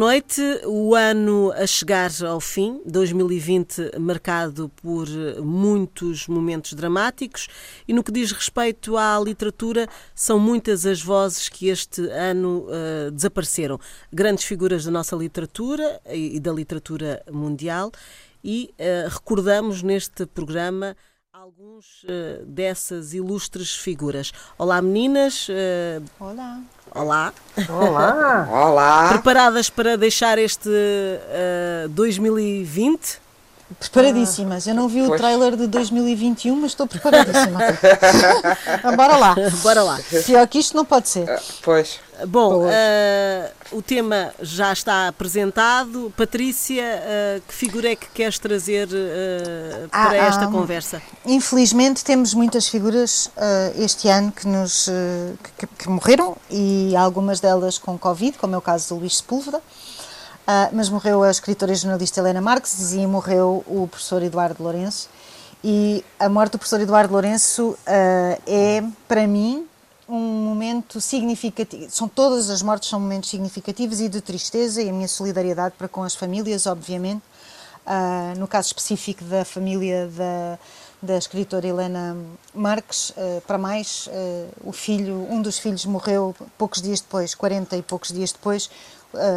Noite. O ano a chegar ao fim, 2020 marcado por muitos momentos dramáticos, e no que diz respeito à literatura, são muitas as vozes que este ano uh, desapareceram. Grandes figuras da nossa literatura e, e da literatura mundial, e uh, recordamos neste programa alguns uh, dessas ilustres figuras. Olá, meninas. Uh, Olá. Olá. Olá. Olá. Preparadas para deixar este uh, 2020? Preparadíssimas. Eu não vi pois. o trailer de 2021, mas estou preparadíssima. Bora lá. Bora lá. Pior que isto não pode ser. Uh, pois. Bom, uh, o tema já está apresentado. Patrícia, uh, que figura é que queres trazer para ah, esta conversa? Infelizmente temos muitas figuras este ano que, nos, que, que morreram e algumas delas com Covid, como é o caso do Luís Sepúlveda. Uh, mas morreu a escritora e jornalista Helena Marques e morreu o professor Eduardo Lourenço. E a morte do professor Eduardo Lourenço uh, é, para mim, um momento significativo. São todas as mortes são momentos significativos e de tristeza e a minha solidariedade para com as famílias, obviamente. Uh, no caso específico da família da, da escritora Helena Marques, uh, para mais, uh, o filho, um dos filhos morreu poucos dias depois, 40 e poucos dias depois,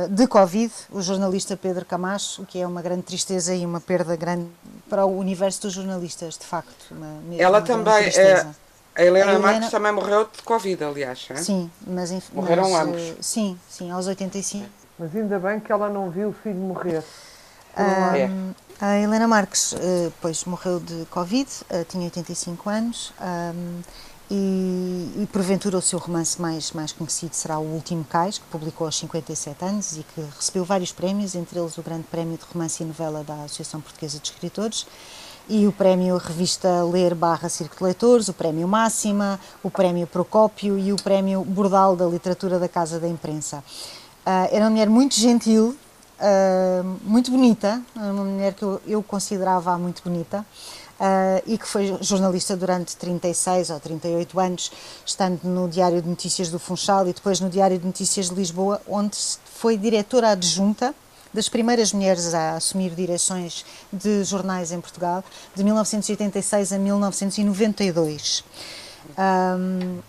de Covid, o jornalista Pedro Camacho, o que é uma grande tristeza e uma perda grande para o universo dos jornalistas, de facto. Uma, Ela uma também, é, a Helena, a Helena Marques também morreu de Covid, aliás. É? Sim, mas morreram mas, ambos. Uh, sim, sim, aos 85. Mas ainda bem que ela não viu o filho morrer. Um, é. A Helena Marques, uh, pois, morreu de Covid, tinha 85 anos. E, e, porventura o seu romance mais, mais conhecido será O Último Cais, que publicou aos 57 anos e que recebeu vários prémios, entre eles o Grande Prémio de Romance e Novela da Associação Portuguesa de Escritores e o Prémio Revista Ler barra Circo de Leitores, o Prémio Máxima, o Prémio Procópio e o Prémio Bordal da Literatura da Casa da Imprensa. Uh, era uma mulher muito gentil, uh, muito bonita, uma mulher que eu, eu considerava muito bonita uh, e que foi jornalista durante 36 ou 38 anos, estando no Diário de Notícias do Funchal e depois no Diário de Notícias de Lisboa, onde foi diretora adjunta das primeiras mulheres a assumir direções de jornais em Portugal, de 1986 a 1992. Um,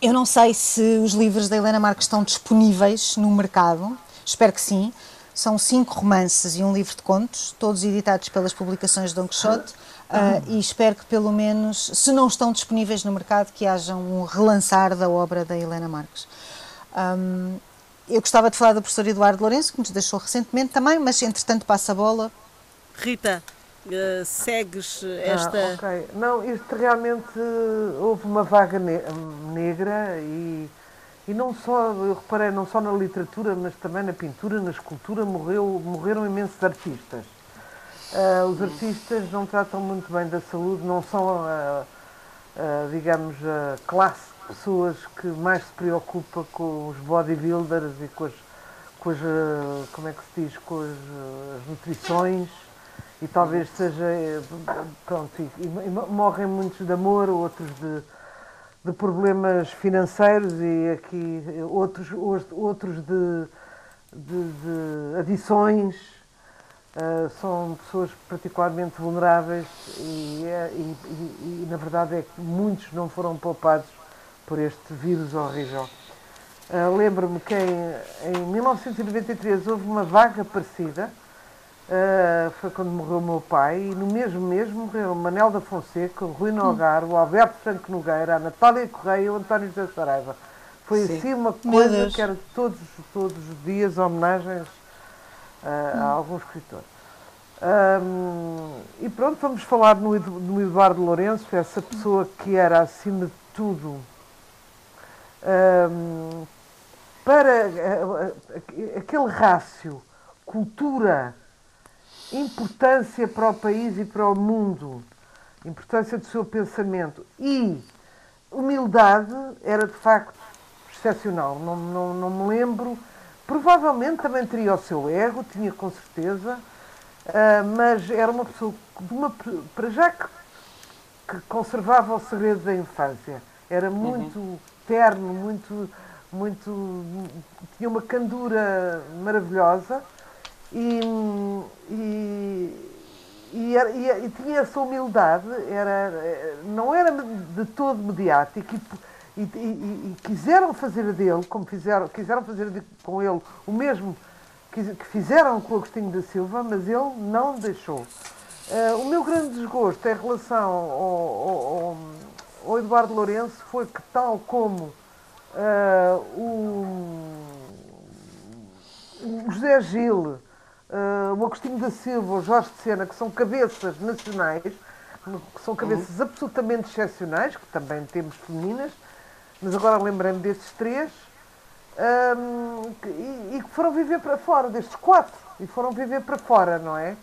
eu não sei se os livros da Helena Marques estão disponíveis no mercado, espero que sim. São cinco romances e um livro de contos, todos editados pelas publicações Don Quixote. Uh, e espero que pelo menos, se não estão disponíveis no mercado, que haja um relançar da obra da Helena Marques. Um, eu gostava de falar do professor Eduardo Lourenço, que nos deixou recentemente também, mas entretanto passa a bola. Rita, uh, segues esta. Ah, ok. Não, isto realmente houve uma vaga ne negra e, e não só, eu reparei, não só na literatura, mas também na pintura, na escultura, morreu, morreram imensos artistas. Uh, os artistas não tratam muito bem da saúde, não são, uh, uh, digamos, a classe de pessoas que mais se preocupa com os bodybuilders e com as, com as como é que se diz, com as, as nutrições. E talvez seja, pronto, e, e, morrem muitos de amor, outros de, de problemas financeiros e aqui outros, outros de, de, de adições Uh, são pessoas particularmente vulneráveis e, é, e, e, e, na verdade é que muitos não foram poupados por este vírus horrível. Uh, Lembro-me que em, em, 1993 houve uma vaga parecida, uh, foi quando morreu o meu pai, e no mesmo mês morreram Manel da Fonseca, o Rui Nogar, o Alberto Franco Nogueira, a Natália Correia e o António José Saraiva. Foi Sim. assim uma coisa que era todos, todos os dias homenagens a algum escritor. Um, e pronto, vamos falar no, no, Eduardo Lourenço, essa pessoa que era, acima de tudo, um, para aquele rácio, cultura, importância para o país e para o mundo, importância do seu pensamento e humildade, era de facto excepcional. Não, não, não me lembro Provavelmente também teria o seu ego, tinha com certeza, uh, mas era uma pessoa, de uma, para já que, que, conservava o segredo da infância. Era muito uhum. terno, muito muito tinha uma candura maravilhosa e, e, e, e, e tinha essa humildade, era, não era de todo mediático e, e, quiseram fazer dele, como fizeram, quiseram fazer com ele o mesmo que, que fizeram com o Agostinho da Silva, mas ele não deixou. Uh, o meu grande desgosto em relação ao, ao, ao Eduardo Lourenço foi que, tal como uh, o, o, José Gil, uh, o Agostinho da Silva, o Jorge de Sena, que são cabeças nacionais, que são cabeças uhum. absolutamente excepcionais, que também temos femininas, mas agora lembrei-me destes três, um, e, que foram viver para fora, destes quatro, e foram viver para fora, não é?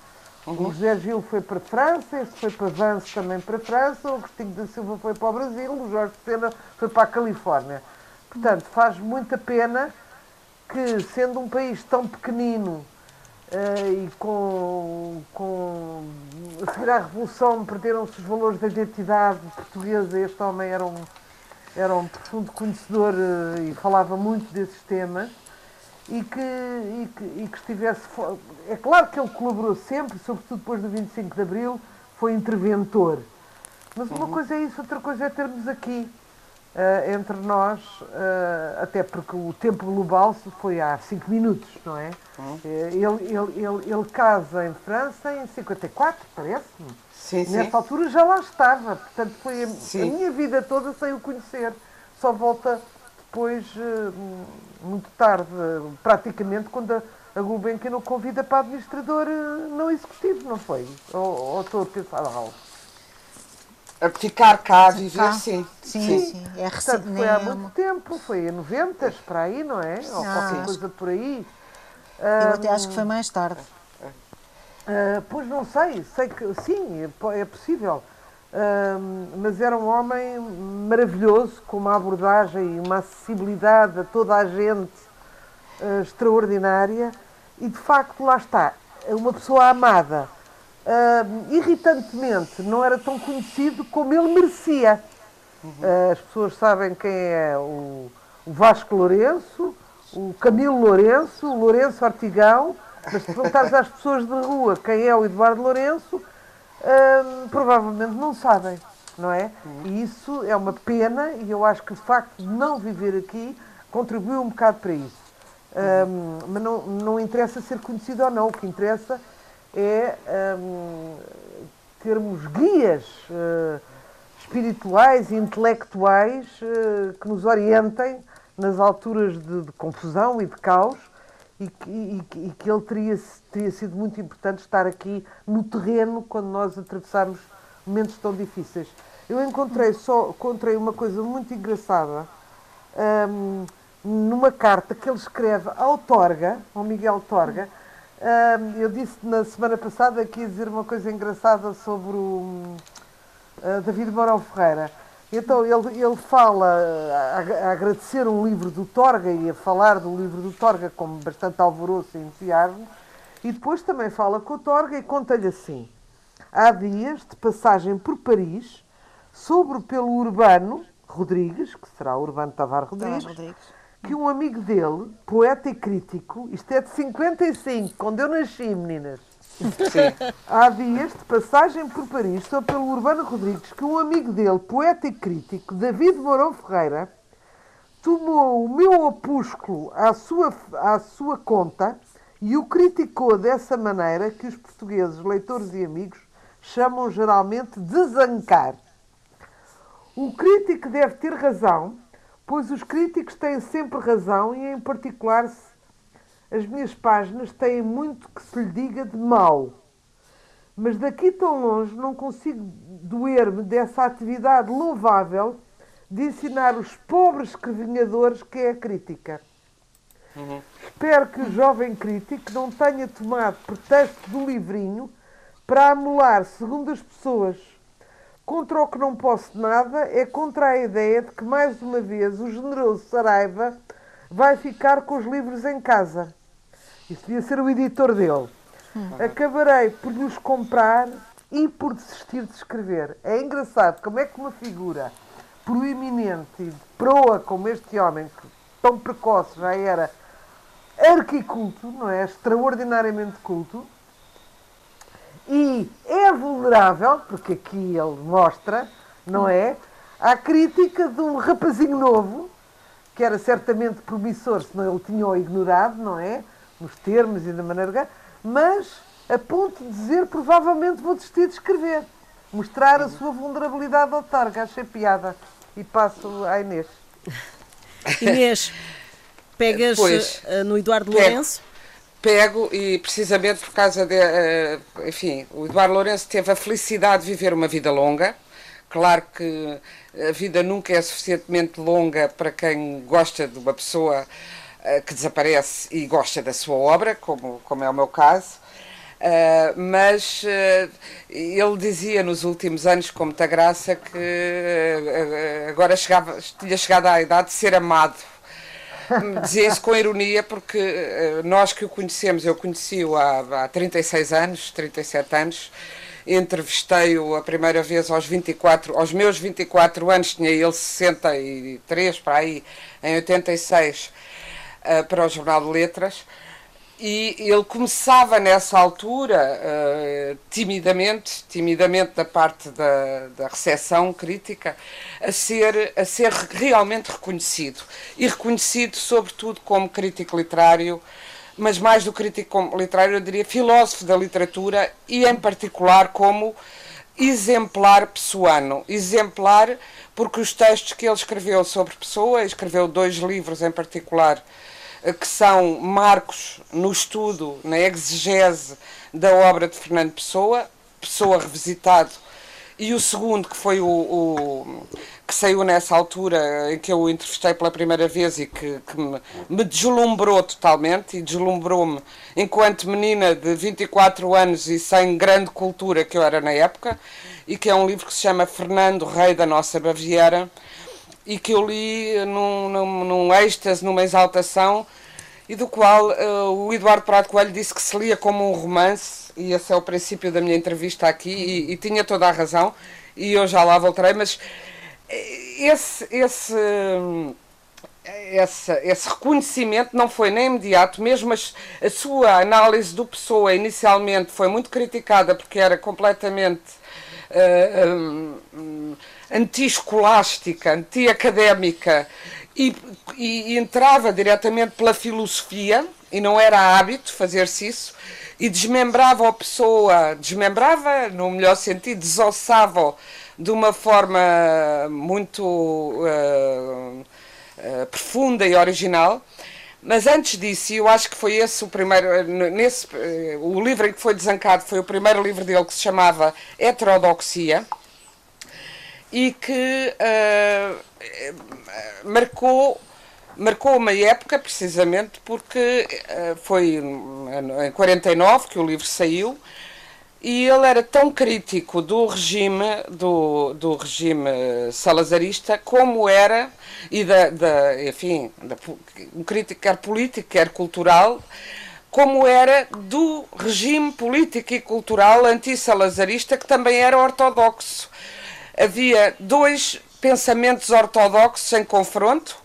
Uhum. O José Gil foi para a França, este foi para Vance também para a França, o Agostinho da Silva foi para o Brasil, o Jorge Sena foi para a Califórnia. Portanto, faz muita pena que, sendo um país tão pequenino uh, e com, com. A seguir à Revolução perderam-se os valores da identidade portuguesa, este homem era um, era um profundo conhecedor uh, e falava muito desses temas e que, e que, e que estivesse. É claro que ele colaborou sempre, sobretudo depois do 25 de Abril, foi interventor. Mas uma uhum. coisa é isso, outra coisa é termos aqui, uh, entre nós, uh, até porque o tempo global foi há 5 minutos, não é? Uhum. Ele, ele, ele, ele casa em França em 54, parece-me. Sim, Nessa sim. altura já lá estava, portanto foi a, a minha vida toda sem o conhecer. Só volta depois, eh, muito tarde, praticamente, quando a, a Gulbenkian o convida para administrador eh, não executivo, não foi? Ou, ou estou a pensar algo? A ficar cá, a viver, sim. Sim, sim. sim. É Portanto, foi há muito tempo, foi em 90, para aí, não é? Ou ah. qualquer coisa por aí. Eu até acho que foi mais tarde. Uh, pois não sei, sei que sim, é, é possível mas era um homem maravilhoso, com uma abordagem e uma acessibilidade a toda a gente uh, extraordinária e de facto lá está, uma pessoa amada. Uh, irritantemente não era tão conhecido como ele merecia. Uh, as pessoas sabem quem é o, o Vasco Lourenço, o Camilo Lourenço, o Lourenço Artigão, mas se perguntares às pessoas de rua quem é o Eduardo Lourenço, hum, provavelmente não sabem, não é? E isso é uma pena e eu acho que o facto de não viver aqui contribuiu um bocado para isso. Hum, mas não, não interessa ser conhecido ou não, o que interessa é hum, termos guias uh, espirituais e intelectuais uh, que nos orientem nas alturas de, de confusão e de caos e que, e, que ele teria, teria sido muito importante estar aqui no terreno quando nós atravessarmos momentos tão difíceis. Eu encontrei só encontrei uma coisa muito engraçada um, numa carta que ele escreve ao Torga, ao Miguel Torga. Um, eu disse na semana passada que ia dizer uma coisa engraçada sobre o uh, David Mourão Ferreira. Então ele, ele fala a, a, agradecer um livro do Torga e a falar do livro do Torga com bastante alvoroço e entusiasmo, e depois também fala com o Torga e conta-lhe assim: há dias de passagem por Paris, sobre pelo Urbano Rodrigues, que será Urbano Tavares Rodrigues, Rodrigues, que um amigo dele, poeta e crítico, isto é de 55, quando eu nasci, meninas Sim. Há dias, de passagem por Paris, sou pelo Urbano Rodrigues, que um amigo dele, poeta e crítico, David Mourão Ferreira, tomou o meu opúsculo à sua, à sua conta e o criticou dessa maneira que os portugueses, leitores e amigos, chamam geralmente de zancar. O crítico deve ter razão, pois os críticos têm sempre razão e, em particular, as minhas páginas têm muito que se lhe diga de mal. Mas daqui tão longe não consigo doer-me dessa atividade louvável de ensinar os pobres escrevinhadores que é a crítica. Uhum. Espero que o jovem crítico não tenha tomado pretexto do livrinho para amolar, segundo as pessoas. Contra o que não posso nada é contra a ideia de que, mais uma vez, o generoso Saraiva vai ficar com os livros em casa. Isso devia ser o editor dele. Hum. Acabarei por lhes comprar e por desistir de escrever. É engraçado como é que uma figura proeminente e de proa como este homem, que tão precoce, já era arquiculto, não é? Extraordinariamente culto. E é vulnerável, porque aqui ele mostra, não é? À crítica de um rapazinho novo, que era certamente promissor, senão ele tinha-o ignorado, não é? Nos termos e da maneira. Mas a ponto de dizer, provavelmente vou desistir de escrever. Mostrar a sua vulnerabilidade ao targa. Achei piada. E passo à Inês. Inês, pegas pois, eh, no Eduardo pego, Lourenço? Pego e precisamente por causa de. Eh, enfim, o Eduardo Lourenço teve a felicidade de viver uma vida longa. Claro que a vida nunca é suficientemente longa para quem gosta de uma pessoa que desaparece e gosta da sua obra, como, como é o meu caso. Uh, mas uh, ele dizia nos últimos anos, com muita graça, que uh, agora chegava, tinha chegado à idade de ser amado. Dizia isso com ironia, porque nós que o conhecemos, eu conheci-o há, há 36 anos, 37 anos, entrevistei-o a primeira vez aos 24, aos meus 24 anos, tinha ele 63 para aí, em 86, para o Jornal de Letras e ele começava nessa altura, uh, timidamente, timidamente da parte da, da recepção crítica, a ser, a ser realmente reconhecido. E reconhecido, sobretudo, como crítico literário, mas mais do crítico literário, eu diria filósofo da literatura e, em particular, como exemplar pessoano. Exemplar porque os textos que ele escreveu sobre pessoa, escreveu dois livros em particular que são marcos no estudo, na exegese da obra de Fernando Pessoa, Pessoa revisitado, e o segundo, que foi o, o que saiu nessa altura em que eu o entrevistei pela primeira vez e que, que me, me, deslumbrou totalmente e deslumbrou-me enquanto menina de 24 anos e sem grande cultura que eu era na época, e que é um livro que se chama Fernando, Rei da Nossa Baviera, e que eu li num, num, num êxtase, numa exaltação, e do qual uh, o Eduardo Prado Coelho disse que se lia como um romance, e esse é o princípio da minha entrevista aqui, e, e tinha toda a razão, e eu já lá voltarei, mas eh, esse, esse, esse, esse reconhecimento não foi nem imediato, mesmo a, a sua análise do Pessoa inicialmente foi muito criticada porque era completamente uh, um, anti-escolástica, anti-académica, e, e, e entrava diretamente pela filosofia, e não era hábito fazer-se isso, e desmembrava a pessoa, desmembrava, no melhor sentido, desossava de uma forma muito uh, uh, profunda e original. Mas antes disso, eu acho que foi esse o primeiro, nesse, uh, o livro em que foi desancado foi o primeiro livro dele que se chamava Heterodoxia e que marcou marcou uma época precisamente porque uh, foi em 49 que o livro saiu e ele era tão crítico do regime do, do regime salazarista como era e da, da enfim da, um crítico quer político quer cultural como era do regime político e cultural anti-salazarista que também era ortodoxo havia dois pensamentos ortodoxos em confronto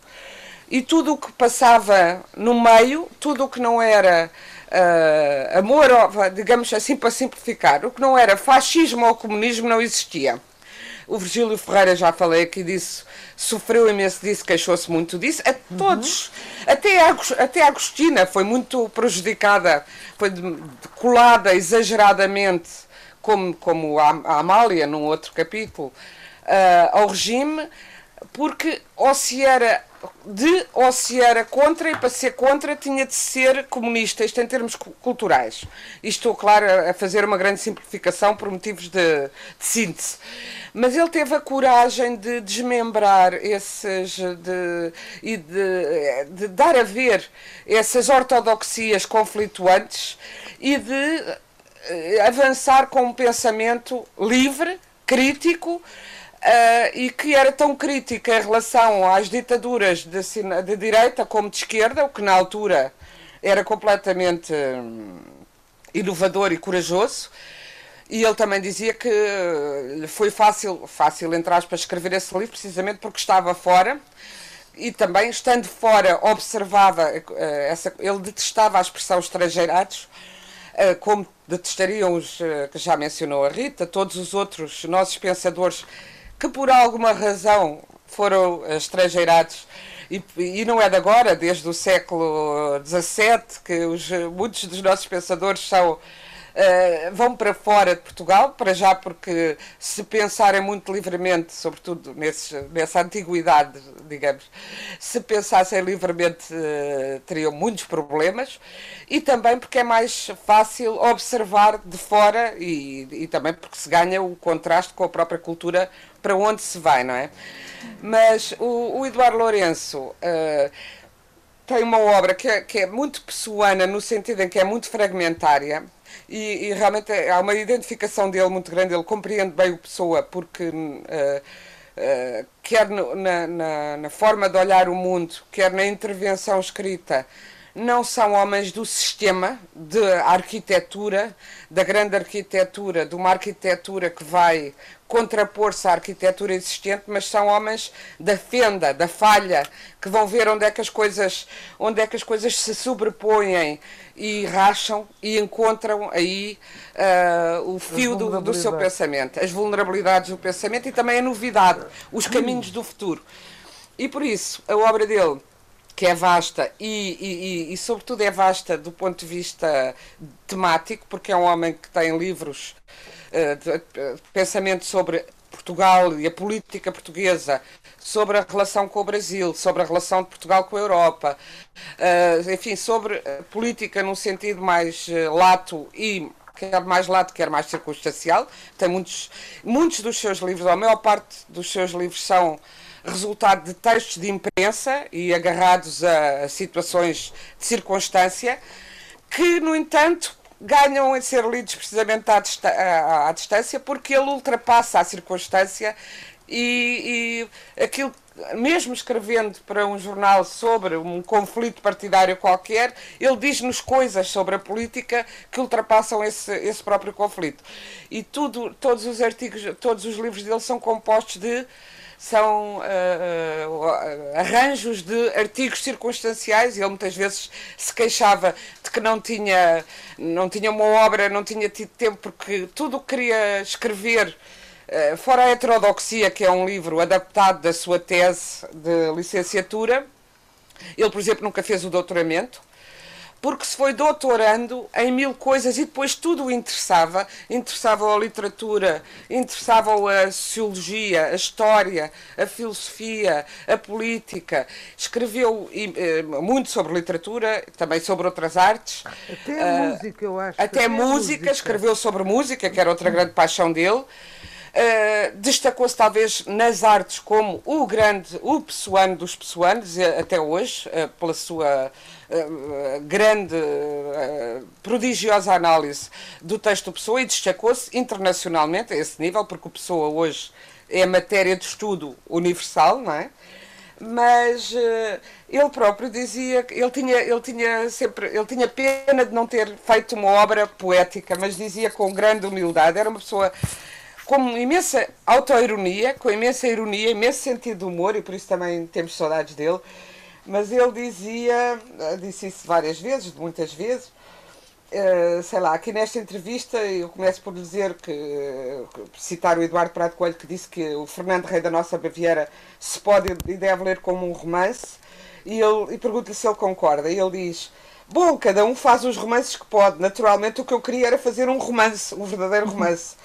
e tudo o que passava no meio, tudo o que não era uh, amor, digamos assim para simplificar, o que não era fascismo ou comunismo não existia. O Virgílio Ferreira, já falei aqui disso, sofreu imenso disso, queixou-se muito disso. A todos, uhum. até, a, até a Agostina foi muito prejudicada, foi colada exageradamente, como, como a, Amália, num outro capítulo, uh, ao regime, porque ou se era de ou se era contra, e para ser contra tinha de ser comunista, isto em termos culturais. E estou, claro, a fazer uma grande simplificação por motivos de, de síntese. Mas ele teve a coragem de desmembrar esses de, e de, de dar a ver essas ortodoxias conflituantes e de avançar com um pensamento livre, crítico, Uh, e que era tão crítica em relação às ditaduras de, de, direita como de esquerda, o que na altura era completamente hum, inovador e corajoso. E ele também dizia que foi fácil, fácil aspas, escrever esse livro precisamente porque estava fora, e também estando fora observava essa ele detestava a expressão estrangeirados como detestariam os que já mencionou a Rita todos os outros nossos pensadores que por alguma razão foram estrangeirados e, e, não é de agora, desde o século XVII, que os, muitos dos nossos pensadores são Uh, vão para fora de Portugal, para já porque se pensarem muito livremente, sobretudo nesse, nessa antiguidade, digamos, se pensassem livremente uh, teriam muitos problemas e também porque é mais fácil observar de fora e, e também porque se ganha o contraste com a própria cultura para onde se vai, não é? Mas o, o Eduardo Lourenço uh, tem uma obra que é, que é muito pessoana no sentido em que é muito fragmentária e, e, realmente há uma identificação dele muito grande, ele compreende bem o Pessoa, porque uh, uh, quer no, na, na, na, forma de olhar o mundo, quer na intervenção escrita, não são homens do sistema, de arquitetura, da grande arquitetura, de uma arquitetura que vai contrapor-se à arquitetura existente, mas são homens da fenda, da falha, que vão ver onde é que as coisas, onde é que as coisas se sobrepõem e racham e encontram aí uh, o fio do, do seu pensamento, as vulnerabilidades do pensamento e também a novidade, os caminhos do futuro. E por isso, a obra dele que é vasta e, e, e, sobretudo, é vasta do ponto de vista temático, porque é um homem que tem livros de pensamento sobre Portugal e a política portuguesa, sobre a relação com o Brasil, sobre a relação de Portugal com a Europa, uh, enfim, sobre a política num sentido mais lato e quer mais lato, quer mais circunstancial. Tem muitos, muitos dos seus livros, a maior parte dos seus livros são resultado de textos de imprensa e agarrados a situações de circunstância, que, no entanto, ganham em ser lidos precisamente à, à, distância, porque ele ultrapassa a circunstância e, e aquilo mesmo escrevendo para um jornal sobre um conflito partidário qualquer, ele diz-nos coisas sobre a política que ultrapassam esse, esse próprio conflito. E tudo, todos os artigos, todos os livros dele são compostos de são uh, uh, arranjos de artigos circunstanciais e ele muitas vezes se queixava de que não tinha, não tinha uma obra, não tinha tido tempo, porque tudo o que queria escrever, uh, fora a Heterodoxia, que é um livro adaptado da sua tese de licenciatura, ele, por exemplo, nunca fez o doutoramento, porque se foi doutorando em mil coisas e depois tudo o interessava. Interessava a literatura, interessava a sociologia, a história, a filosofia, a política. Escreveu eh, muito sobre literatura, também sobre outras artes. Até uh, música, eu acho. Até, até música, música, escreveu sobre música, que era outra grande paixão dele. Uh, destacou-se talvez nas artes como o grande, o pessoano dos pessoanos, até hoje, uh, pela sua uh, grande, prodigiosa análise do texto do Pessoa e destacou-se internacionalmente a esse nível, porque o Pessoa hoje é matéria de estudo universal, não é? Mas ele próprio dizia que ele tinha, ele tinha sempre, ele tinha pena de não ter feito uma obra poética, mas dizia com grande humildade, era uma pessoa com imensa autoironia, com imensa ironia, imenso sentido de humor, e por isso também temos saudades dele. Mas ele dizia, disse isso várias vezes, muitas vezes, uh, sei lá, aqui nesta entrevista eu começo por dizer que, citar o Eduardo Prado Coelho, que disse que o Fernando Rei da Nossa Baviera se pode e deve ler como um romance, e, ele, e pergunto-lhe se ele concorda, e ele diz. Bom, cada um faz os romances que pode. Naturalmente, o que eu queria era fazer um romance, um verdadeiro romance.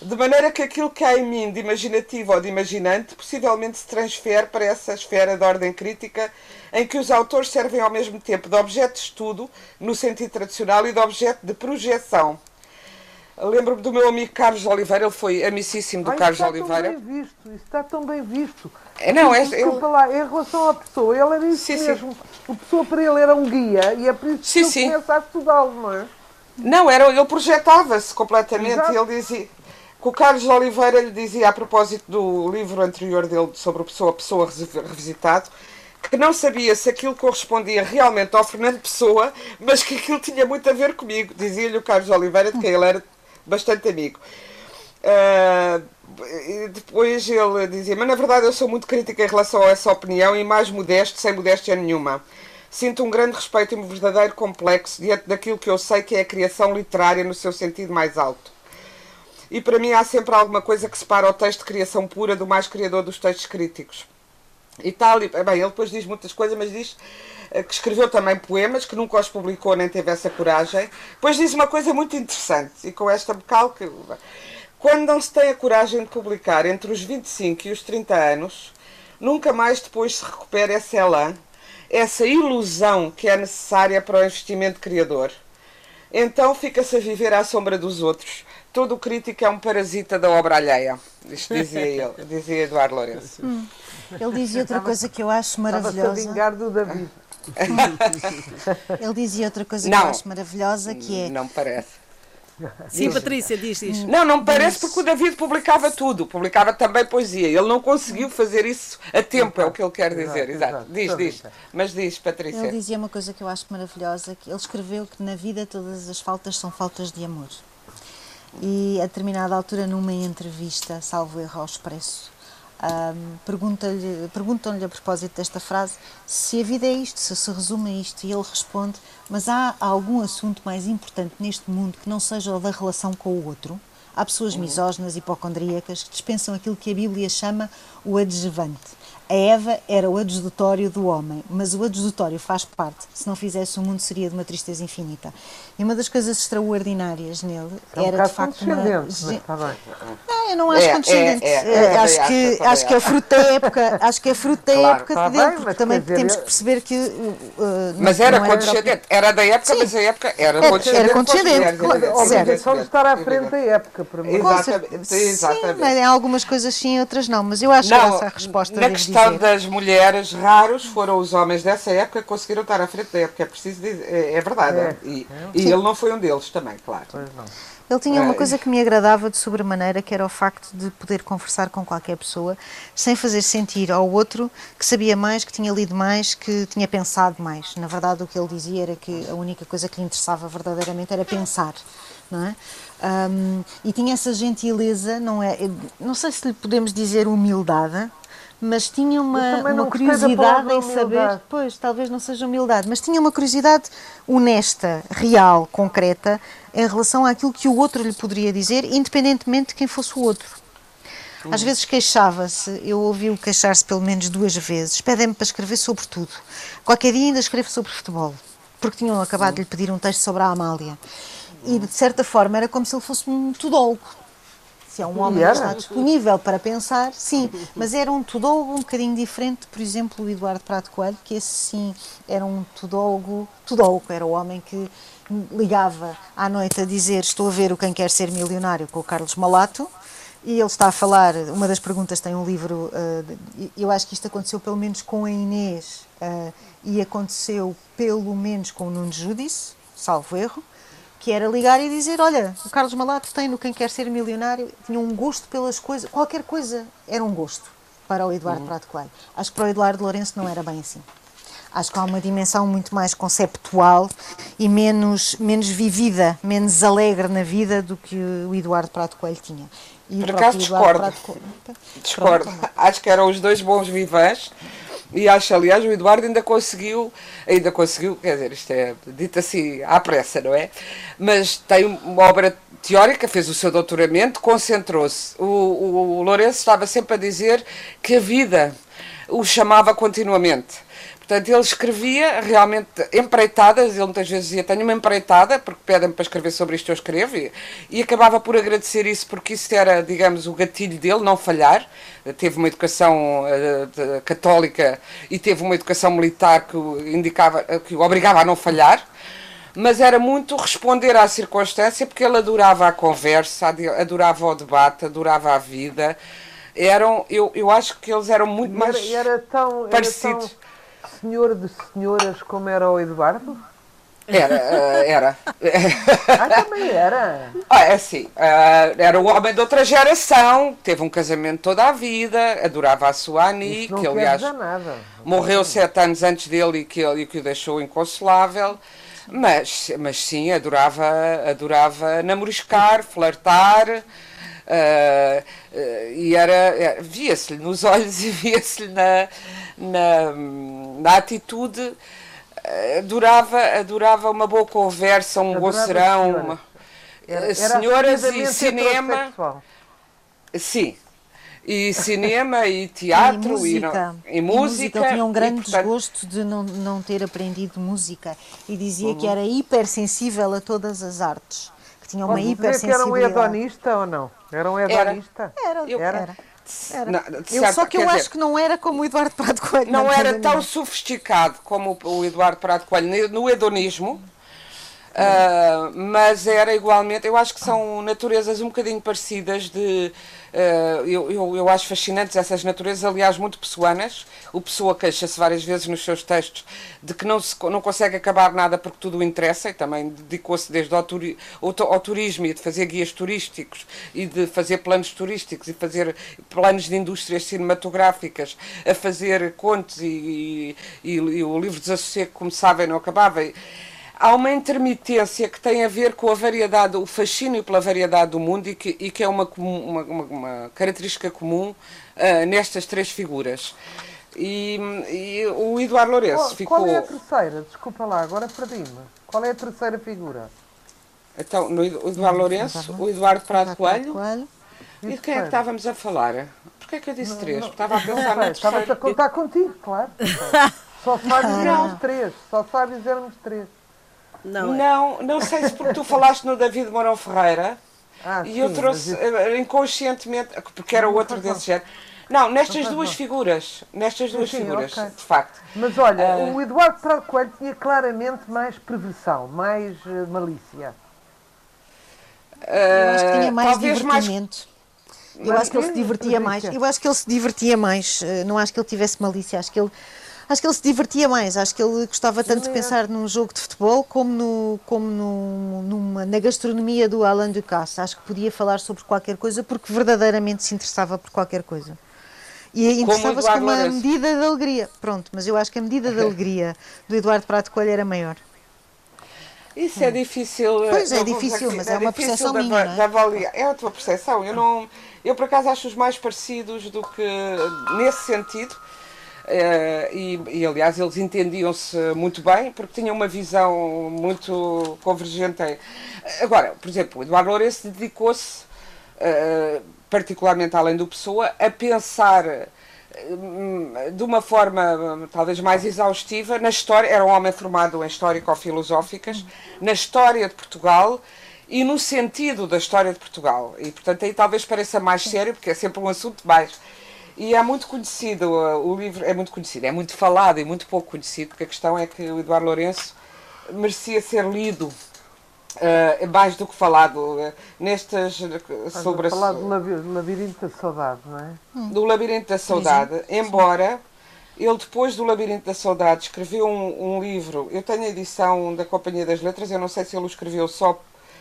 De maneira que aquilo que há em mim de imaginativo ou de imaginante possivelmente se transfere para essa esfera de ordem crítica em que os autores servem ao mesmo tempo de objeto de estudo, no sentido tradicional, e de objeto de projeção. Lembro-me do meu amigo Carlos Oliveira, ele foi amicíssimo do Ai, Carlos está Oliveira. Tão bem visto, isso está tão bem visto. É, não, é, Desculpa lá, em relação à pessoa, ele era isso sim, mesmo. Sim. O pessoa para ele era um guia e é por isso sim, que ele começa a estudá-lo, não é? Não, era, ele projetava-se completamente. Exato. Ele dizia, que o Carlos Oliveira lhe dizia a propósito do livro anterior dele sobre o Pessoa Pessoa Revisitado, que não sabia se aquilo correspondia realmente ao Fernando Pessoa, mas que aquilo tinha muito a ver comigo. Dizia-lhe o Carlos Oliveira, de quem ele era bastante amigo. Uh, depois ele dizia, mas na verdade eu sou muito crítica em relação a essa opinião e mais modesto, sem modéstia nenhuma. Sinto um grande respeito e um verdadeiro complexo diante daquilo que eu sei que é a criação literária no seu sentido mais alto. E para mim há sempre alguma coisa que separa o texto de criação pura do mais criador dos textos críticos. E tal, e, bem, ele depois diz muitas coisas, mas diz eh, que escreveu também poemas, que nunca os publicou nem teve essa coragem. Depois diz uma coisa muito interessante, e com esta bocal que quando não se tem a coragem de publicar entre os 25 e os 30 anos, nunca mais depois se recupera essa elan, essa ilusão que é necessária para o investimento criador. Então fica-se a viver à sombra dos outros. Todo crítico é um parasita da obra alheia. Isto dizia ele, dizia Eduardo Lourenço. Hum. Ele dizia outra coisa que eu acho maravilhosa. Estava a do David. ele dizia outra coisa não, que eu acho maravilhosa que é. Não parece Sim, Patrícia, diz isso. Não, não me parece porque o David publicava tudo, publicava também poesia. Ele não conseguiu fazer isso a tempo, é o que ele quer dizer. Exato. exato. Diz, diz. Mas diz, Patrícia. Ele dizia uma coisa que eu acho maravilhosa, que ele escreveu que na vida todas as faltas são faltas de amor. E a determinada altura, numa entrevista, salvo erro ao expresso, um, Perguntam-lhe perguntam a propósito desta frase se a vida é isto, se se resume a isto, e ele responde: Mas há algum assunto mais importante neste mundo que não seja o da relação com o outro? Há pessoas uhum. misóginas, hipocondríacas, que dispensam aquilo que a Bíblia chama o adjuvante. A Eva era o adjuditório do homem, mas o adjuditório faz parte. Se não fizesse, o mundo seria de uma tristeza infinita. E uma das coisas extraordinárias nele é era um de facto uma. Está bem. Não, eu não acho é, condescendente. É, é, é acho, que, acho que é fruto da época. Acho que é fruto da claro, época tá dele, bem, porque também dizer, temos que perceber que. Uh, mas era condescendente. Era da época, Sim. mas a época era, era condescendente. Era condescendente. Claro, obrigação de estar à frente da época, para mim. Exatamente. Sim, em algumas coisas sim, outras não. Mas eu acho não, que essa é a resposta. Na questão dizer. das mulheres, raros foram os homens dessa época que conseguiram estar à frente da época. É preciso dizer. É, é verdade. É. E, e ele não foi um deles também, claro. Ele tinha uma coisa que me agradava de sobremaneira, que era o facto de poder conversar com qualquer pessoa sem fazer sentir ao outro que sabia mais, que tinha lido mais, que tinha pensado mais. Na verdade, o que ele dizia era que a única coisa que lhe interessava verdadeiramente era pensar, não é? Um, e tinha essa gentileza, não é? Não sei se lhe podemos dizer humildade, mas tinha uma, uma curiosidade em saber. Pois, talvez não seja humildade, mas tinha uma curiosidade honesta, real, concreta, em relação àquilo que o outro lhe poderia dizer, independentemente de quem fosse o outro. Às vezes queixava-se, eu ouvi-o queixar-se pelo menos duas vezes. Pedem-me para escrever sobre tudo. Qualquer dia ainda escrevo sobre futebol, porque tinham acabado de lhe pedir um texto sobre a Amália. E de certa forma era como se ele fosse um tudólogo se é um homem que está disponível para pensar, sim, mas era um tudólogo um bocadinho diferente, por exemplo, o Eduardo Prato Coelho, que esse sim era um tudólogo, tudólogo, era o homem que ligava à noite a dizer estou a ver o Quem Quer Ser Milionário com o Carlos Malato, e ele está a falar, uma das perguntas tem um livro, uh, eu acho que isto aconteceu pelo menos com a Inês, uh, e aconteceu pelo menos com o Nuno Judice, salvo erro, que era ligar e dizer, olha, o Carlos Malato tem no Quem Quer Ser Milionário, tinha um gosto pelas coisas, qualquer coisa era um gosto para o Eduardo uhum. Prato Coelho. Acho que para o Eduardo Lourenço não era bem assim. Acho que há uma dimensão muito mais conceptual e menos, menos vivida, menos alegre na vida do que o Eduardo Prato Coelho tinha. E Por acaso discordo. Coelho... Discordo. Pronto, Acho que eram os dois bons vivãs e acho, aliás, o Eduardo ainda conseguiu, ainda conseguiu, quer dizer, isto é dito assim à pressa, não é? Mas tem uma obra teórica, fez o seu doutoramento, concentrou-se. O, o, o Lourenço estava sempre a dizer que a vida o chamava continuamente. Portanto, ele escrevia realmente empreitadas, ele muitas vezes dizia, tenho uma empreitada, porque pedem-me para escrever sobre isto, eu escrevo, e, e, acabava por agradecer isso, porque isso era, digamos, o gatilho dele, não falhar. Teve uma educação uh, de, católica e teve uma educação militar que o, indicava, que o obrigava a não falhar, mas era muito responder à circunstância, porque ele adorava a conversa, adorava o debate, adorava a vida. Eram, eu, eu acho que eles eram muito mais era tão, parecidos. Era tão senhor de senhoras como era o Eduardo? Era, eh, era. Ah, também era. Ah, é assim, eh, era o homem de outra geração, teve um casamento toda a vida, adorava a sua Ani, que aliás morreu sete anos antes dele e que, ele, que o deixou inconsolável. Mas, mas sim, adorava, adorava namoriscar, flertar, Uh, uh, e era, era via-se-lhe nos olhos e via-se-lhe na, na, na atitude adorava, adorava uma boa conversa, um bom serão, uma... era, era senhoras e cinema. Sim. E cinema e teatro e música. E, e, música. Ele tinha um grande portanto... desgosto de não, não ter aprendido música e dizia uhum. que era hipersensível a todas as artes. Que tinha uma hipersensibilidade. que era um hedonista ou não? Era um hedonista? Era, era. era. era. Era. Não, eu, só que eu dizer, acho que não era como o Eduardo Prado Coelho. Não, não era tão sofisticado como o Eduardo Prado Coelho no hedonismo, uh, mas era igualmente. Eu acho que são naturezas um bocadinho parecidas de eu, eu, eu, acho fascinantes essas naturezas, aliás, muito pessoanas. O Pessoa queixa-se várias vezes nos seus textos de que não, se, não consegue acabar nada porque tudo o interessa e também dedicou-se desde ao, turi, ao, ao, turismo e de fazer guias turísticos e de fazer planos turísticos e fazer planos de indústrias cinematográficas, a fazer contos e, e, e, e o livro Desassossego, como sabem, não acabava. E, há uma intermitência que tem a ver com a variedade, o fascínio pela variedade do mundo e que, e que é uma, uma, uma, característica comum uh, nestas três figuras. E, e o Eduardo Lourenço qual, ficou. Qual é a terceira? Desculpa lá, agora perdi-me. Qual é a terceira figura? Então, no Eduardo Lourenço, o Eduardo Prado Coelho. Coelho. E de quem é que estávamos a falar? Porquê é que eu disse não, três? Não, estava a pensar na Estava a contar contigo, claro. Só sabe dizermos três. Só sabe dizermos três. Não, é. não, não sei se porque tu falaste no David Mourão Ferreira ah, e sim, eu trouxe. Eh, inconscientemente, porque era outro desse género. Não, nestas duas figuras, nestas duas sim, figuras, okay. de facto. Mas olha, uh... o Eduardo Prado Coelho tinha claramente mais perversão, mais uh, malícia. eu acho que tinha mais divertimento. Mais... Eu acho que ele se divertia mais. Eu acho que ele se divertia mais. Não acho que ele tivesse malícia. Acho que ele acho que ele se divertia mais, acho que ele gostava tanto de pensar num jogo de futebol como, no, como no, numa, na gastronomia do Alain Ducasse. Acho que podia falar sobre qualquer coisa porque verdadeiramente se interessava por qualquer coisa. E interessava-se com uma medida de alegria. Pronto, mas eu acho que a medida de alegria do Eduardo Prato Coelho era maior. Isso é difícil. Eh, pois é, difícil, mas é, é uma percepção minha. É? é a tua percepção. Eu, não, eu, por acaso, acho os mais parecidos do que nesse sentido e, e, aliás, eles entendiam-se muito bem porque tinham uma visão muito convergente. Agora, por exemplo, o Eduardo Lourenço dedicou-se, uh, particularmente além do Pessoa, a pensar uh, de uma forma talvez mais exaustiva na história. Era um homem formado em histórico-filosóficas, na história de Portugal e no sentido da história de Portugal. E, portanto, aí talvez pareça mais sério, porque é sempre um assunto mais e é muito conhecido, o livro é muito conhecido, é muito falado e muito pouco conhecido, porque a questão é que o Eduardo Lourenço merecia ser lido uh, mais do que falado uh, nestas uh, sobre a falar do labirinto da saudade, não é? Hum. Do labirinto da saudade, embora ele depois do labirinto da saudade escreveu um, um, livro. Eu tenho a edição da Companhia das Letras, eu não sei se ele o escreveu só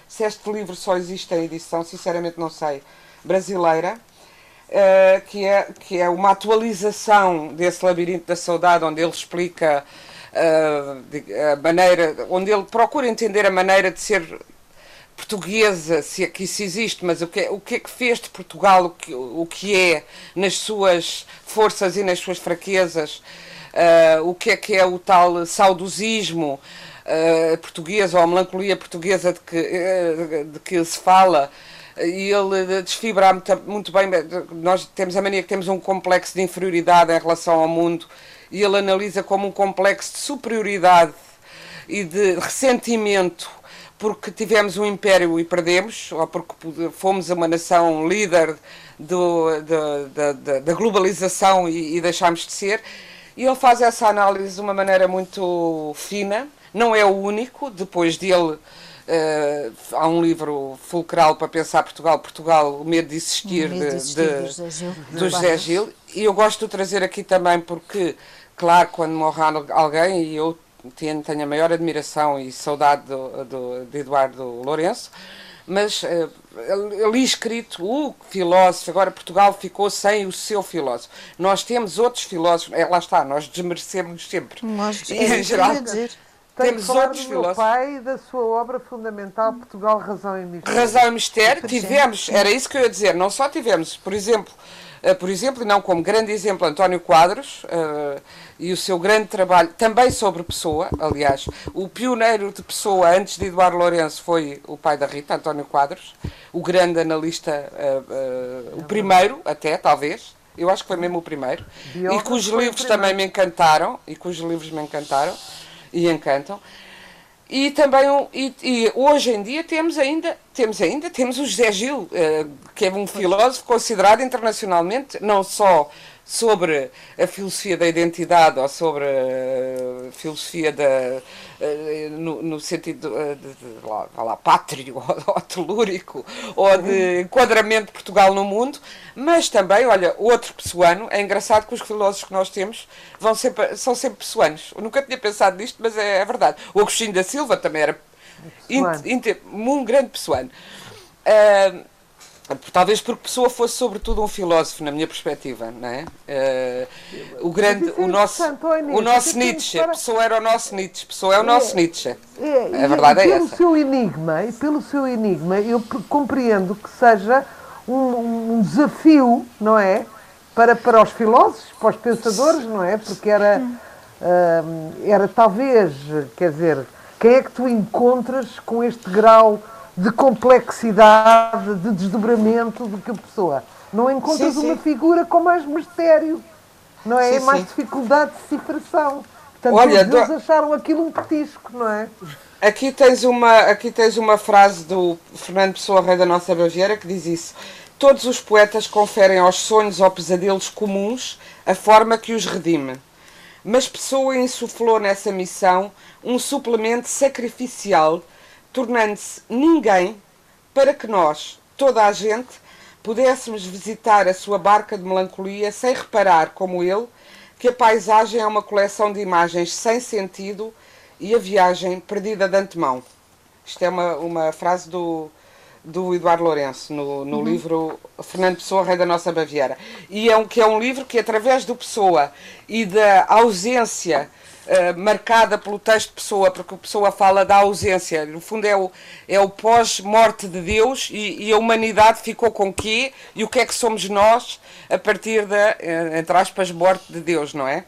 se este livro só existe em edição, sinceramente não sei, brasileira uh, que, é, que é uma atualização desse labirinto da saudade, onde ele explica uh, a maneira, onde ele procura entender a maneira de ser portuguesa, se é que isso existe, mas o que, é, o que é que fez de Portugal o que, o que é nas suas forças e nas suas fraquezas, uh, o que é que é o tal saudosismo uh, português ou a melancolia portuguesa de que, uh, de que se fala e ele desfibra muito, muito bem. Nós temos a mania que temos um complexo de inferioridade em relação ao mundo e ele analisa como um complexo de superioridade e de ressentimento porque tivemos um império e perdemos, ou porque fomos uma nação líder do, da, da, da globalização e, e deixámos de ser. E ele faz essa análise de uma maneira muito fina, não é o único, depois dele Uh, há um livro fulcral para pensar Portugal, Portugal, o medo de existir, medo de, existir de, de, José Gil, do José Gil. E eu gosto de trazer aqui também porque, claro, quando morre alguém, e eu tenho, tenho a maior admiração e saudade do, do, de Eduardo Lourenço, mas uh, ali escrito o filósofo, agora Portugal ficou sem o seu filósofo. Nós temos outros filósofos, é, lá está, nós desmerecemos sempre. Nós, é, em geral, dizer Tenho Temos outros do filósofos. Meu pai e da sua obra fundamental Portugal, Razão e Mistério. Razão e Mistério, tivemos, era isso que eu ia dizer, não só tivemos, por exemplo, uh, por exemplo, e não como grande exemplo, António Quadros uh, e o seu grande trabalho, também sobre Pessoa, aliás, o pioneiro de Pessoa antes de Eduardo Lourenço foi o pai da Rita, António Quadros, o grande analista, uh, o primeiro até, talvez, eu acho que foi mesmo o primeiro, e cujos livros também me encantaram, e cujos livros me encantaram e encantam. E também e, e, hoje em dia temos ainda temos ainda temos o José Gil, eh, que é um filósofo considerado internacionalmente não só sobre a filosofia da identidade ou sobre a filosofia da, eh, no, no sentido de, de, de lá, lá, pátrio ou, telúrico ou de enquadramento de Portugal no mundo, mas também, olha, outro pessoano, é engraçado que os filósofos que nós temos vão sempre, são sempre pessoanos. Eu nunca tinha pensado nisto, mas é, é verdade. O Agostinho da Silva também era um grande pessoano. Uh, Talvez porque Pessoa fosse sobretudo um filósofo, na minha perspectiva, não é? Uh, o grande, o nosso, o nosso Nietzsche. Pessoa era o nosso Nietzsche, Pessoa é o nosso é, Nietzsche. É, a verdade é pelo essa. Seu enigma, e pelo seu enigma, eu compreendo que seja um, um desafio, não é? Para, para os filósofos, para os pensadores, não é? Porque era, uh, era talvez, quer dizer, quem é que tu encontras com este grau de complexidade, de desdobramento do que a pessoa. Não encontras sim, sim. uma figura com mais mistério, não é? Sim, mais dificuldade de cifração. Portanto, Olha, eles do... acharam aquilo um petisco, não é? Aqui tens, uma, aqui tens uma frase do Fernando Pessoa, rei da nossa Baviera, que diz isso. Todos os poetas conferem aos sonhos ou pesadelos comuns a forma que os redime. Mas Pessoa insuflou nessa missão um suplemento sacrificial tornando-se ninguém para que nós, toda a gente, pudéssemos visitar a sua barca de melancolia sem reparar, como ele, que a paisagem é uma coleção de imagens sem sentido e a viagem perdida de antemão. Isto é uma, uma frase do, do Eduardo Lourenço, no, no uhum. livro Fernando Pessoa, Rei da Nossa Baviera. E é um, que é um livro que, através do Pessoa e da ausência eh, marcada pelo texto de Pessoa, porque a Pessoa fala da ausência. No fundo, é o, é o pós-morte de Deus e, e, a humanidade ficou com quê? E o que é que somos nós a partir da, eh, entre aspas, morte de Deus, não é?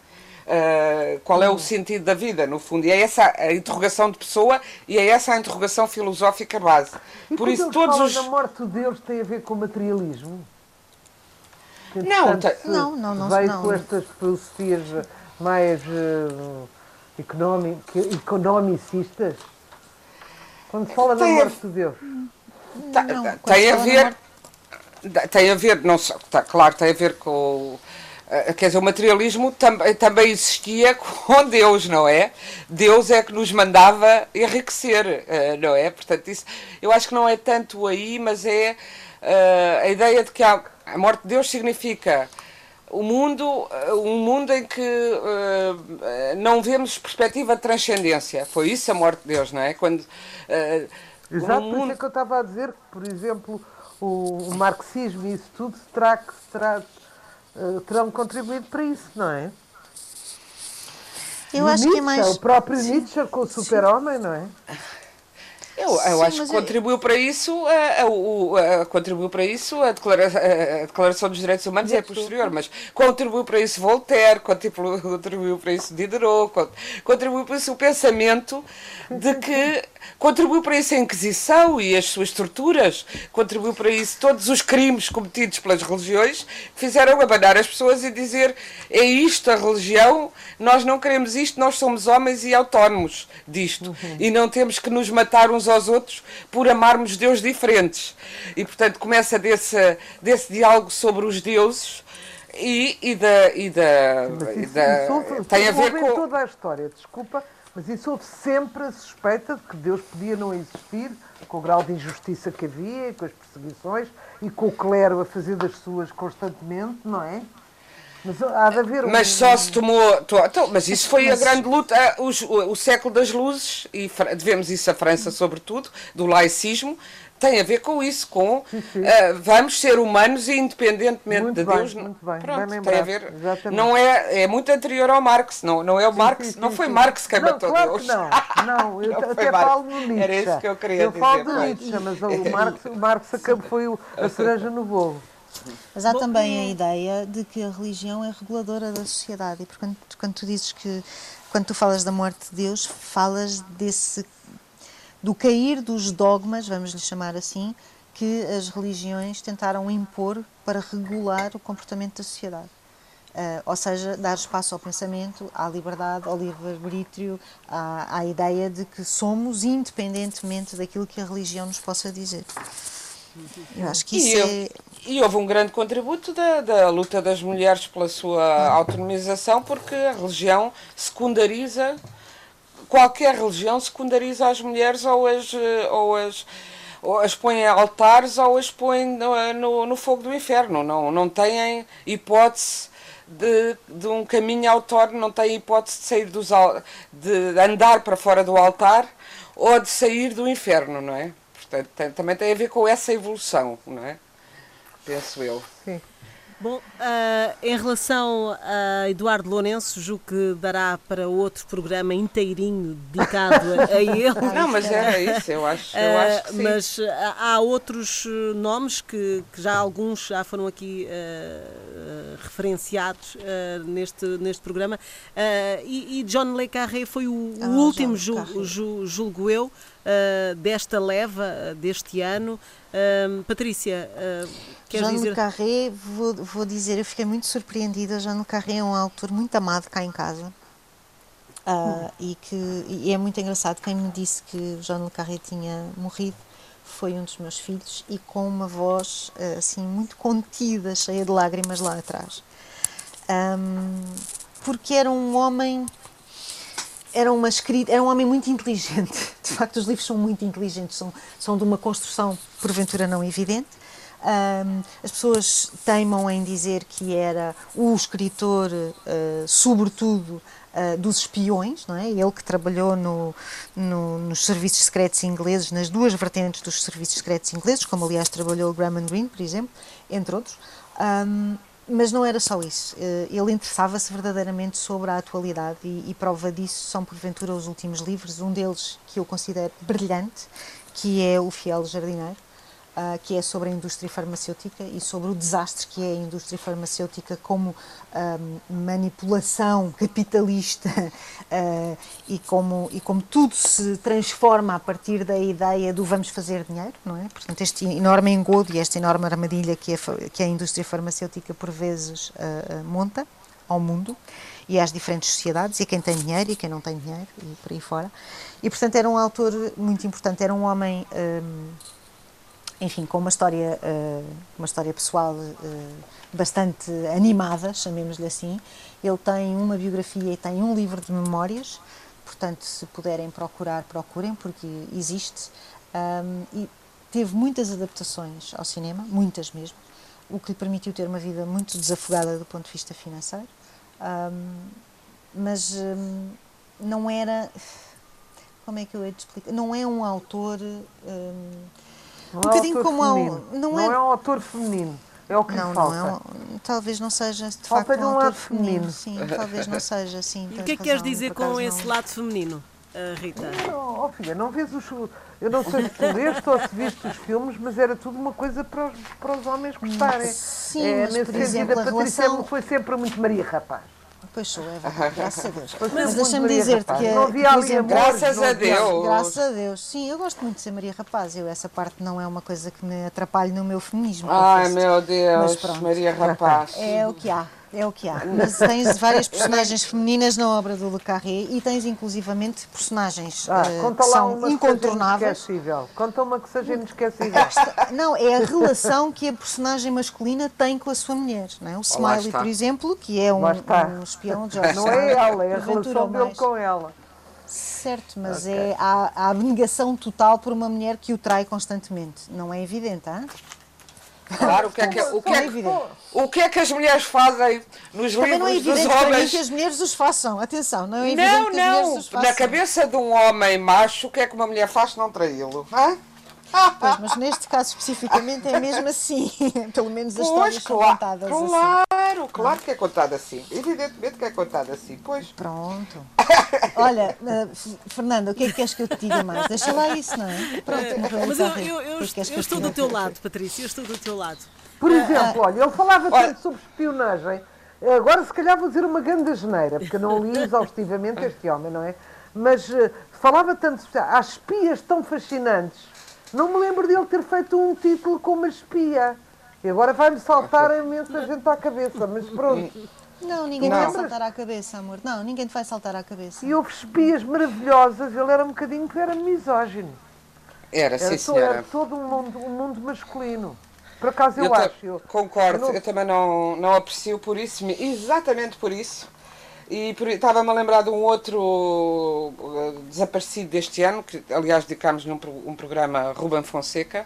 Uh, qual é o sentido da vida, no fundo. E é essa a interrogação de pessoa e é essa a interrogação filosófica base. E Por isso, todos os. a morte de Deus tem a ver com o materialismo? não, não, não, não. Não. com estas filosofias mais uh, economicistas? Quando se fala tem da morte de Deus. Tá, não, tem a ver. Tem a ver, não tá, claro, tem a ver com. Eh, quer dizer, o materialismo tam, também existia com Deus, não é? Deus é que nos mandava enriquecer, eh, não é? Portanto, isso eu acho que não é tanto aí, mas é uh, a ideia de que a, a morte de Deus significa o mundo, eh, um mundo em que uh, não vemos perspectiva de transcendência. Foi isso a morte de Deus, não é? Quando, uh, Exato, mundo... por isso é que eu estava a dizer que, por exemplo, o, o marxismo e isso tudo terá, terá, uh, terão contribuído para isso, não é? Eu acho Nietzsche, que é mais. O próprio Nietzsche com o super-homem, não é? Eu, eu Sim, acho que contribuiu para isso a, a, a, contribuiu para isso a, declara, a, Declaração dos Direitos Humanos é posterior, mas contribuiu para isso Voltaire, contribuiu, contribuiu para isso Diderot, contribuiu para isso o pensamento de que contribuiu para isso a Inquisição e as suas torturas, contribuiu para isso todos os crimes cometidos pelas religiões que fizeram abanar as pessoas e dizer é isto a religião, nós não queremos isto, nós somos homens e autónomos disto uhum. e não temos que nos matar uns aos outros por amarmos Deus diferentes. E portanto começa desse, desse diálogo sobre os deuses e, e da. E da, e da tem a ver com. toda a história, desculpa mas isso houve sempre a suspeita de que Deus podia não existir, com o grau de injustiça que havia, com as perseguições e com o clero a fazer das suas constantemente, não é? Mas há de haver um... Mas só se tomou. Então, mas isso foi a grande luta, o, o, o século das luzes, e devemos isso à França, sobretudo, do laicismo, tem a ver com isso, com sim, sim. Uh, vamos ser humanos e independentemente muito de bem, Deus. Muito bem, pronto, bem tem a ver. Não é, é muito anterior ao Marx, não, não é o sim, Marx, não foi Marx quem não, matou claro Deus. não, não, eu não até falo no Nietzsche. Era isso que eu queria eu dizer. Eu falo do Nietzsche, mas o Marx, o Marx foi o, a cereja no bolo. Mas há também a ideia de que a religião é reguladora da sociedade e portanto quando tu dizes que quando tu falas da morte de Deus falas desse do cair dos dogmas, vamos lhe chamar assim, que as religiões tentaram impor para regular o comportamento da sociedade. Uh, ou seja, dar espaço ao pensamento, à liberdade, ao livre-arbítrio, à, à, ideia de que somos independentemente daquilo que a religião nos possa dizer. Eu acho que isso e, é... e houve um grande contributo da, da luta das mulheres pela sua autonomização, porque a religião secundariza, qualquer religião secundariza as mulheres ou as, eh, ou as ou as põem em altares ou as põem no, no, no, fogo do inferno. Não, não têm hipótese de, de um caminho autónomo, não têm hipótese de sair dos de andar para fora do altar ou de sair do inferno, não é? Portanto, tem, também tem a ver com essa evolução, não é? Penso eu. Sim. Bom, uh, em relação a Eduardo Lourenço, julgo que dará para outro programa inteirinho dedicado a, a ele. Não, mas era isso, eu acho, eu uh, acho que sim. Mas há outros nomes que, que já alguns já foram aqui uh, referenciados neste, neste programa. E, e, John Le Carré foi o, ah, o último, julgo, julgo eu, desta leva, deste ano. Patrícia, uh, quer Jean dizer... Le Carré, vou, vou dizer, eu fiquei muito surpreendida. Jean Le Carré é um autor muito amado cá em casa. Uh, hum. e que e é muito engraçado. Quem me disse que Jean Le Carré tinha morrido foi um dos meus filhos e com uma voz uh, assim muito contida, cheia de lágrimas lá atrás. Um, porque era um homem era uma escrita, era um homem muito inteligente. De facto, os livros são muito inteligentes, são, são de uma construção porventura não evidente. Um, as pessoas teimam em dizer que era o escritor, uh, sobretudo, uh, dos espiões, não é? Ele que trabalhou no, no, nos serviços secretos ingleses, nas duas vertentes dos serviços secretos ingleses, como aliás trabalhou o Graham Greene, por exemplo, entre outros. Um, mas não era só isso. Eh, ele interessava-se verdadeiramente sobre a atualidade e, e, prova disso são, porventura, os últimos livros. Um deles que eu considero brilhante, que é O Fiel Jardineiro, uh, que é sobre a indústria farmacêutica e sobre o desastre que é a indústria farmacêutica como uh, manipulação capitalista uh, e, como, e como tudo se transforma a partir da ideia do vamos fazer dinheiro, não é? Portanto, este enorme engodo e esta enorme armadilha que a, que a indústria farmacêutica por vezes monta ao mundo e às diferentes sociedades, e quem tem dinheiro e quem não tem dinheiro, e por aí fora. E, portanto, era um autor muito importante, era um homem enfim, com uma história, uh, uma história pessoal uh, bastante animada, chamemos-lhe assim. Ele tem uma biografia e tem um livro de memórias, portanto, se puderem procurar, procurem, porque existe. E teve muitas adaptações ao cinema, muitas mesmo, o que lhe permitiu ter uma vida muito desafogada do ponto de vista financeiro. Mas não era. Como é que eu hei de explicar? Não é um autor não um bocadinho como feminino. Não, não, é... é um autor feminino. É o que não, falta. Não é um, talvez não seja de falta facto de um, um lado feminino. Sim, talvez não seja assim. E o que é que queres dizer com esse lado feminino, uh, Rita? Não, oh, filha, não vês os. Eu não sei se tu leste ou se viste os filmes, mas era tudo uma coisa para os, para os homens gostarem. Sim, é, mas, nesse por sentido, exemplo, a Patrícia relação... foi sempre muito Maria Rapaz. Pois sou, é verdade, graças a Deus. Mas deixa-me dizer-te que, não havia por exemplo, graças a Deus. Graças a Deus. Sim, eu gosto muito de ser Maria Rapaz. Eu, essa parte não é uma coisa que me atrapalhe no meu feminismo. Ai, meu Deus, Maria Rapaz. É o que há. É o que há. Mas tens várias personagens femininas na obra do Le Carré e tens inclusivamente personagens ah, uh, que são incontornáveis. Conta uma que seja inesquecível. Não, é a relação que a personagem masculina tem com a sua mulher. Não é? O Smiley, por exemplo, que é um, um espião de George Não é ela, é a relação dele com ela. Certo, mas okay. é a, a abnegação total por uma mulher que o trai constantemente. Não é evidente, hein? Claro, o que é que, o que, é, que, o que, é que as mulheres fazem nos Também livros não é evidente dos homens? Que as mulheres os façam. Atenção, não é evidente não, que as mulheres os façam. Na cabeça de um homem macho, o que é que uma mulher faz se não traí-lo? Pois, mas neste caso especificamente é mesmo assim. Pelo menos as Pois, histórias são claro, contadas assim. claro, claro que é contado assim. Evidentemente que é contado assim. Pois. Pronto. Olha, uh, Fernanda, o que é que queres que eu te diga mais? Deixa lá isso, não é? Pronto, morreu Mas eu, eu, eu, que é que eu estou do teu lado, Patrícia, eu estou do teu lado. Por exemplo, olha, ele falava Olha- tanto sobre espionagem. Agora, se calhar, vou dizer uma grande geneira, porque eu não li exaustivamente este homem, não é? Mas eh, falava tanto. sobre- Há espias tão fascinantes. Não me lembro dele ter feito um título como a espia. E agora vai-me saltar imensa gente à cabeça, mas pronto. Não, ninguém Não. te vai saltar à cabeça, amor. Não, ninguém te vai saltar à cabeça. E houve espias maravilhosas, ele era um bocadinho que era misógino. Era, Era, sim, to- senhora. era todo um mundo, um mundo masculino. Por acaso eu, Eu acho. Eu, concordo, eu eu, não- também não, não aprecio por isso, me- exatamente por isso. E por- estava-me a lembrar de um outro uh, desaparecido deste ano, que aliás dedicámos num um programa Ruben Fonseca,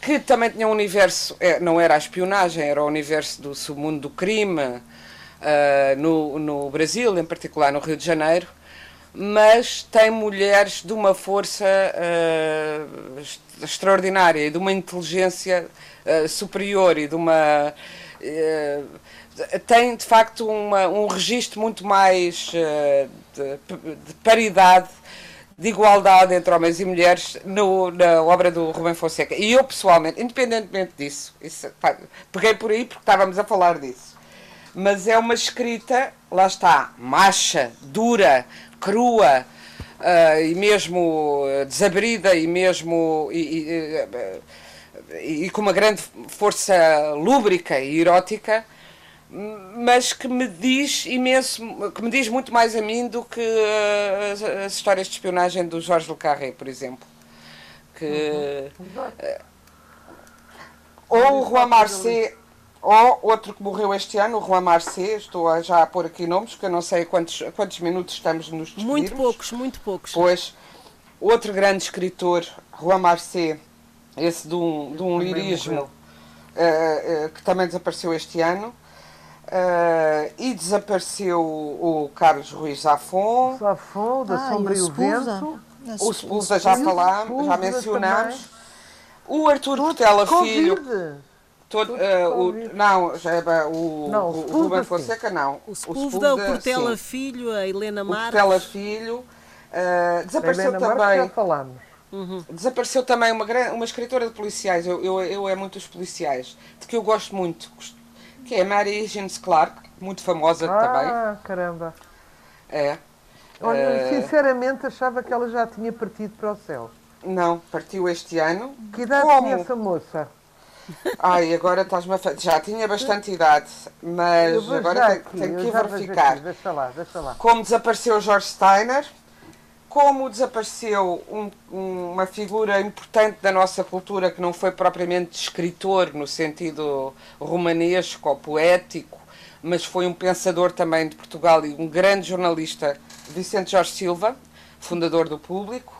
que também tinha um universo, é, não era a espionagem, era o universo do submundo do crime, uh, no, no Brasil, em particular no Rio de Janeiro, mas tem mulheres de uma força uh, extraordinária e de uma inteligência uh, superior e de uma. uh, tem de facto uma, um registro muito mais uh, de, de paridade, de igualdade entre homens e mulheres no- na obra do Rubem Fonseca. E eu pessoalmente, independentemente disso, isso, pá, peguei por aí porque estávamos a falar disso mas é uma escrita, lá está, macha, dura, crua ah, e mesmo ah, desabrida e mesmo e, e, eh, e com uma grande força lúbrica e erótica, mas que me diz imenso, que me diz muito mais a mim do que as, as histórias de espionagem do Jorge Le Carré, por exemplo. Que, ou o Juan Marcé, ou outro que morreu este ano, o Juan Marcé, estou a já a pôr aqui nomes, porque eu não sei quantos, quantos minutos estamos nos despedirmos. Muito poucos, muito poucos. Pois, outro grande escritor, Juan Marcé, esse de um, de um lirismo, eh, eh, que também desapareceu este ano. Eh, e desapareceu o Carlos Ruiz Zafon, Safon, da Ah, Sombra e o o. Vento. o Sepulsa já o falámos, já mencionámos, o Artur Portela Filho, todo, Covid. o, não, já é, o, Não, o o Ruben. Fonseca não. O Sepúlveda, o Portela sim. Filho, a Helena o Marques. Portela Filho, eh, desapareceu Helena Marques também. já falámos. Desapareceu também uma, uma escritora de policiais, eu, eu, eu é muito os policiais, de que eu gosto muito, que é a Mary Higgins Clark, muito famosa também. Ah, caramba. É. Olha, Eh, sinceramente achava que ela já tinha partido para o céu. não, partiu este ano. Que idade Como? tinha essa moça? Ai, agora estás-me a fa... Já tinha bastante idade, mas agora tenho, aqui, tenho que verificar. aqui, Deixa lá, deixa lá. Como desapareceu George Steiner, como desapareceu um- um- uma figura importante da nossa cultura que não foi propriamente escritor no sentido romanesco ou poético, mas foi um pensador também de Portugal e um grande jornalista, Vicente Jorge Silva, fundador do Público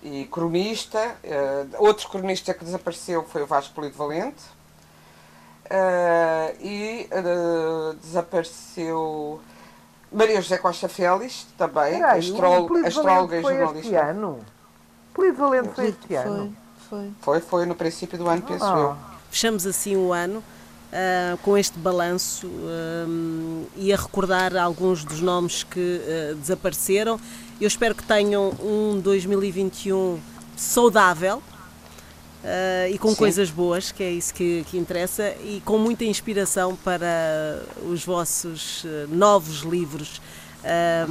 e cronista. Eh, outro cronista que desapareceu foi o Vasco Polido Valente. Eh, e eh, desapareceu Maria José Costa Félix, também, Espera aí, astró- o Polido astróloga e foi este jornalista. ano? Polido Valente foi este ano? Foi, foi. Foi, foi no princípio do ano, penso Ah. eu. Fechamos assim o ano ah, com este balanço ah, e a recordar alguns dos nomes que ah, desapareceram. Eu espero que tenham um 2021 saudável ah, e com Sim. coisas boas, que é isso que, que interessa, e com muita inspiração para os vossos ah, novos livros. Ah,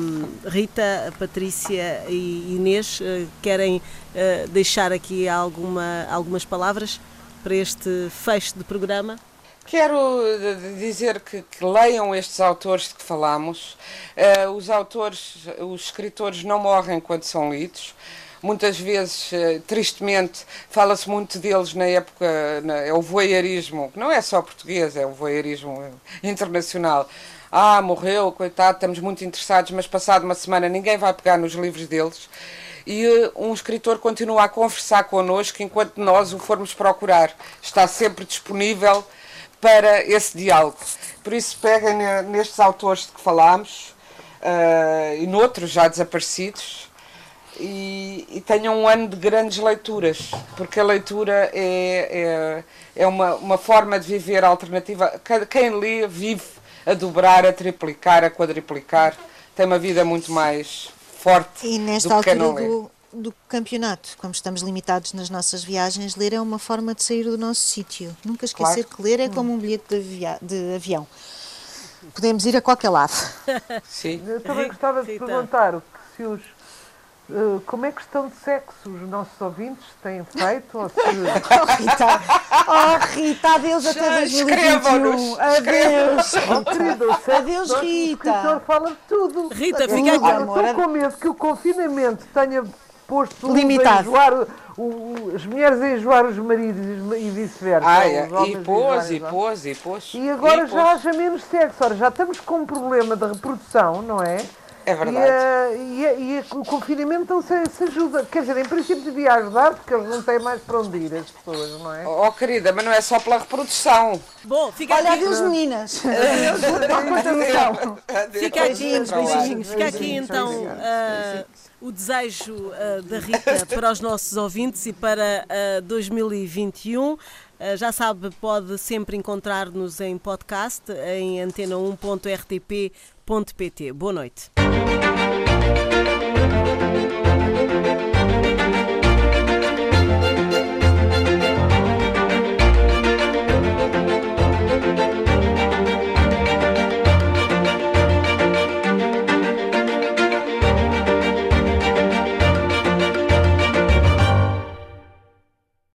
Rita, Patrícia e Inês ah, querem deixar aqui alguma, algumas palavras para este fecho de programa? Quero eh, dizer que, que leiam estes autores de que falamos. Eh, os autores, os escritores não morrem quando são lidos. Muitas vezes, eh, tristemente, fala-se muito deles na época, na, é o voyeurismo, que não é só português, é o voyeurismo internacional. Ah, morreu, coitado, estamos muito interessados, mas passado uma semana ninguém vai pegar nos livros deles. E eh, um escritor continua a conversar connosco enquanto nós o formos procurar. Está sempre disponível para esse diálogo. Por isso, peguem ne- nestes autores de que falámos eh, e noutros já desaparecidos e, e tenham um ano de grandes leituras, porque a leitura é, é, é uma, uma forma de viver alternativa. Quem lê vive a dobrar, a triplicar, a quadriplicar, tem uma vida muito mais forte e nesta do que altura não lê. do, do campeonato, como estamos limitados nas nossas viagens, ler é uma forma de sair do nosso sítio. Nunca esquecer Claro. que ler é como um bilhete de, avia- de avião. Podemos ir a qualquer lado. Sim. Eu também gostava de perguntar o que se os. Eh, como é que estão de sexo os nossos ouvintes têm feito? Ou se, Oh Rita, oh Rita, adeus até 2021. Escrevam-nos, Adeus. oh, querido, o Adeus, Rita. escritor fala de tudo. Rita, Eu fica aqui. estou com medo que o confinamento tenha posto Limitado. a enjoar, o- o- as mulheres a enjoar os maridos e vice-versa. Ah, é. E pôs, e pôs, e pôs. E agora E já pôs. haja menos sexo. Ora, já estamos com um problema de reprodução, não é? É verdade. E, eh, e, eh, e o confinamento não se, se ajuda. Quer dizer, em princípio devia ajudar, porque eles não têm mais para onde ir, as pessoas, não é? Oh, querida, mas não é só pela reprodução. Bom, fica Olha, aqui. adeus meninas. Adeus, Fica aqui, Beijinhos, fica aqui beijinhos, então ah, o desejo ah, da Rita para os nossos ouvintes e para ah, 2021. Ah, já sabe, pode sempre encontrar-nos em podcast em antena1.rtp.pt. Boa noite.